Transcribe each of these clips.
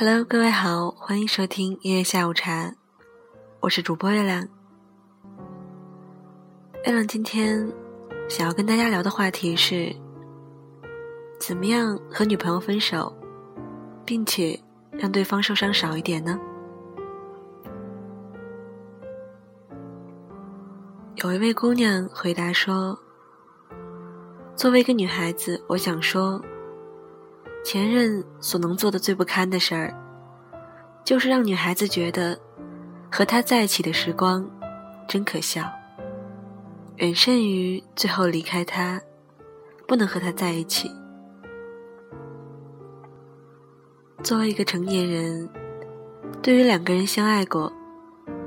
Hello，各位好，欢迎收听音乐下午茶，我是主播月亮。月亮今天想要跟大家聊的话题是：怎么样和女朋友分手，并且让对方受伤少一点呢？有一位姑娘回答说：“作为一个女孩子，我想说。”前任所能做的最不堪的事儿，就是让女孩子觉得和他在一起的时光真可笑，远胜于最后离开他，不能和他在一起。作为一个成年人，对于两个人相爱过，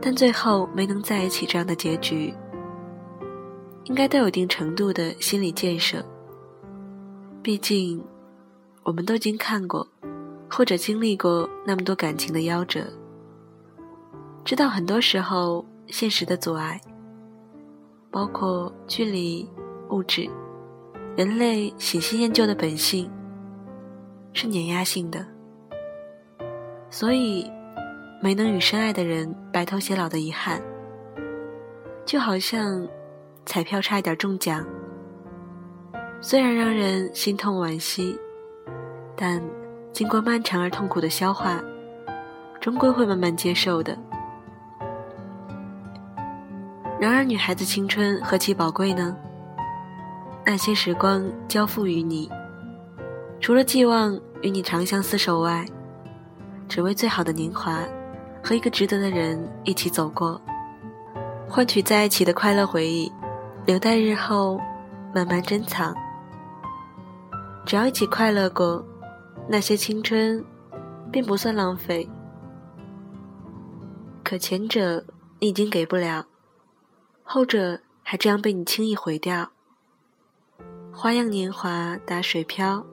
但最后没能在一起这样的结局，应该都有一定程度的心理建设。毕竟。我们都已经看过，或者经历过那么多感情的夭折，知道很多时候现实的阻碍，包括距离、物质、人类喜新厌旧的本性，是碾压性的，所以没能与深爱的人白头偕老的遗憾，就好像彩票差一点中奖，虽然让人心痛惋惜。但经过漫长而痛苦的消化，终归会慢慢接受的。然而，女孩子青春何其宝贵呢？那些时光交付于你，除了寄望与你长相厮守外，只为最好的年华和一个值得的人一起走过，换取在一起的快乐回忆，留待日后慢慢珍藏。只要一起快乐过。那些青春，并不算浪费。可前者你已经给不了，后者还这样被你轻易毁掉。花样年华打水漂。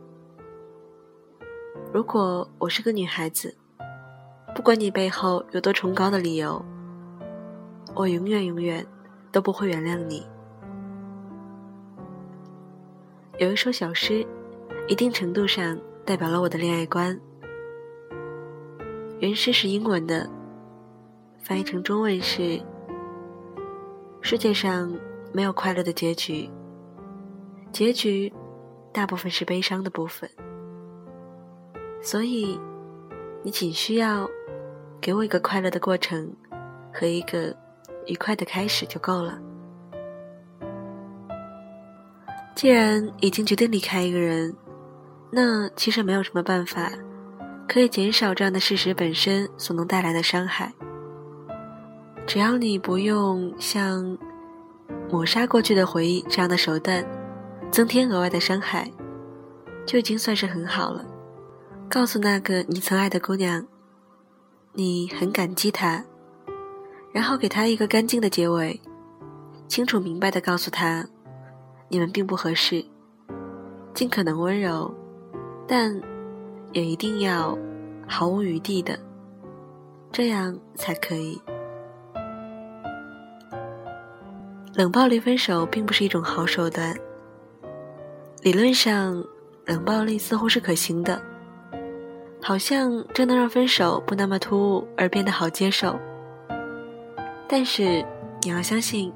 如果我是个女孩子，不管你背后有多崇高的理由，我永远永远都不会原谅你。有一首小诗，一定程度上。代表了我的恋爱观。原诗是英文的，翻译成中文是：世界上没有快乐的结局，结局大部分是悲伤的部分。所以，你仅需要给我一个快乐的过程和一个愉快的开始就够了。既然已经决定离开一个人。那其实没有什么办法可以减少这样的事实本身所能带来的伤害。只要你不用像抹杀过去的回忆这样的手段，增添额外的伤害，就已经算是很好了。告诉那个你曾爱的姑娘，你很感激她，然后给她一个干净的结尾，清楚明白的告诉她，你们并不合适，尽可能温柔。但也一定要毫无余地的，这样才可以。冷暴力分手并不是一种好手段。理论上，冷暴力似乎是可行的，好像这能让分手不那么突兀而变得好接受。但是你要相信，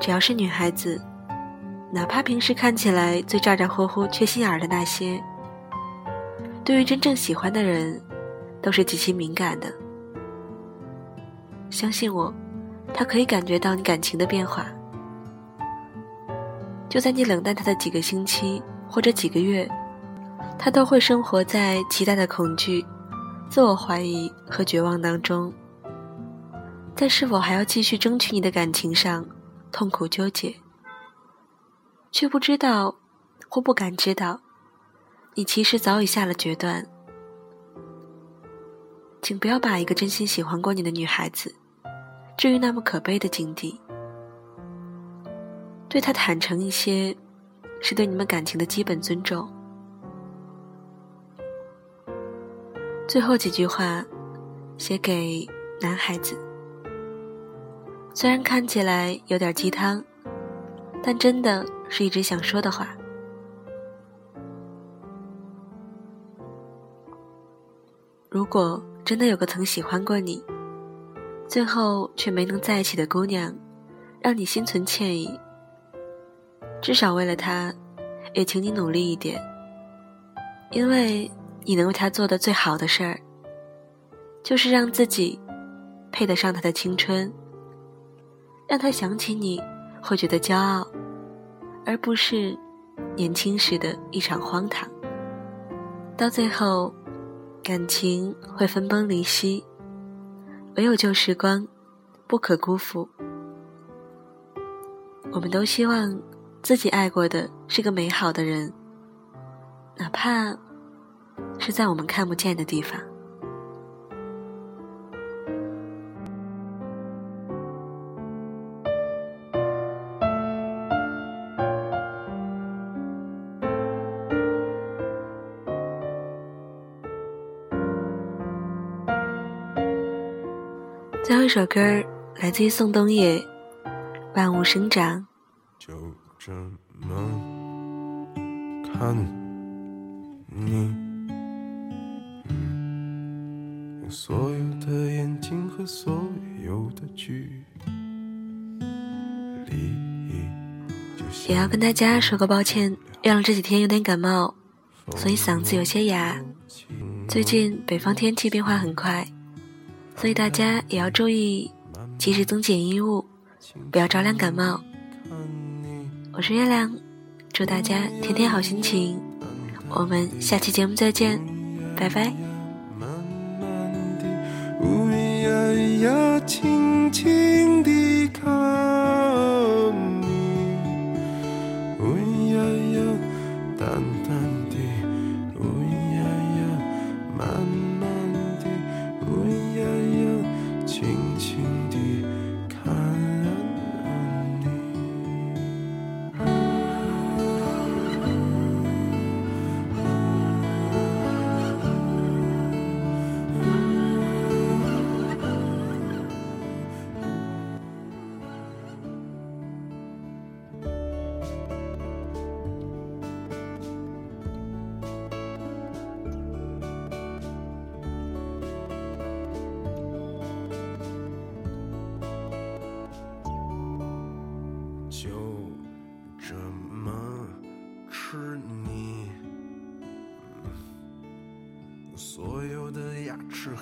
只要是女孩子，哪怕平时看起来最咋咋呼呼、缺心眼儿的那些。对于真正喜欢的人，都是极其敏感的。相信我，他可以感觉到你感情的变化。就在你冷淡他的几个星期或者几个月，他都会生活在极大的恐惧、自我怀疑和绝望当中，在是否还要继续争取你的感情上痛苦纠结，却不知道或不敢知道。你其实早已下了决断，请不要把一个真心喜欢过你的女孩子置于那么可悲的境地。对她坦诚一些，是对你们感情的基本尊重。最后几句话，写给男孩子。虽然看起来有点鸡汤，但真的是一直想说的话。如果真的有个曾喜欢过你，最后却没能在一起的姑娘，让你心存歉意，至少为了她，也请你努力一点，因为你能为她做的最好的事儿，就是让自己配得上她的青春，让她想起你会觉得骄傲，而不是年轻时的一场荒唐。到最后，感情会分崩离析，唯有旧时光，不可辜负。我们都希望自己爱过的是个美好的人，哪怕是在我们看不见的地方。最后一首歌来自于宋冬野，《万物生长》。就这么看你，所有的眼睛和所有的距离，也要跟大家说个抱歉，月亮这几天有点感冒，所以嗓子有些哑。最近北方天气变化很快。所以大家也要注意，及时增减衣物，不要着凉感冒。我是月亮，祝大家天天好心情。我们下期节目再见，拜拜。轻轻地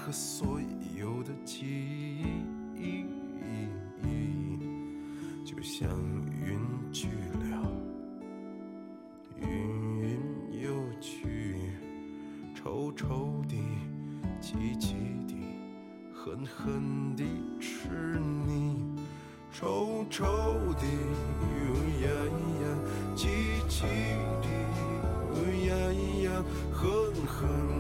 和所有的记忆，就像云去了，云云又去，臭臭的，急急的，狠狠地吃你，臭臭的，呀呀，急急的，呀呀，狠狠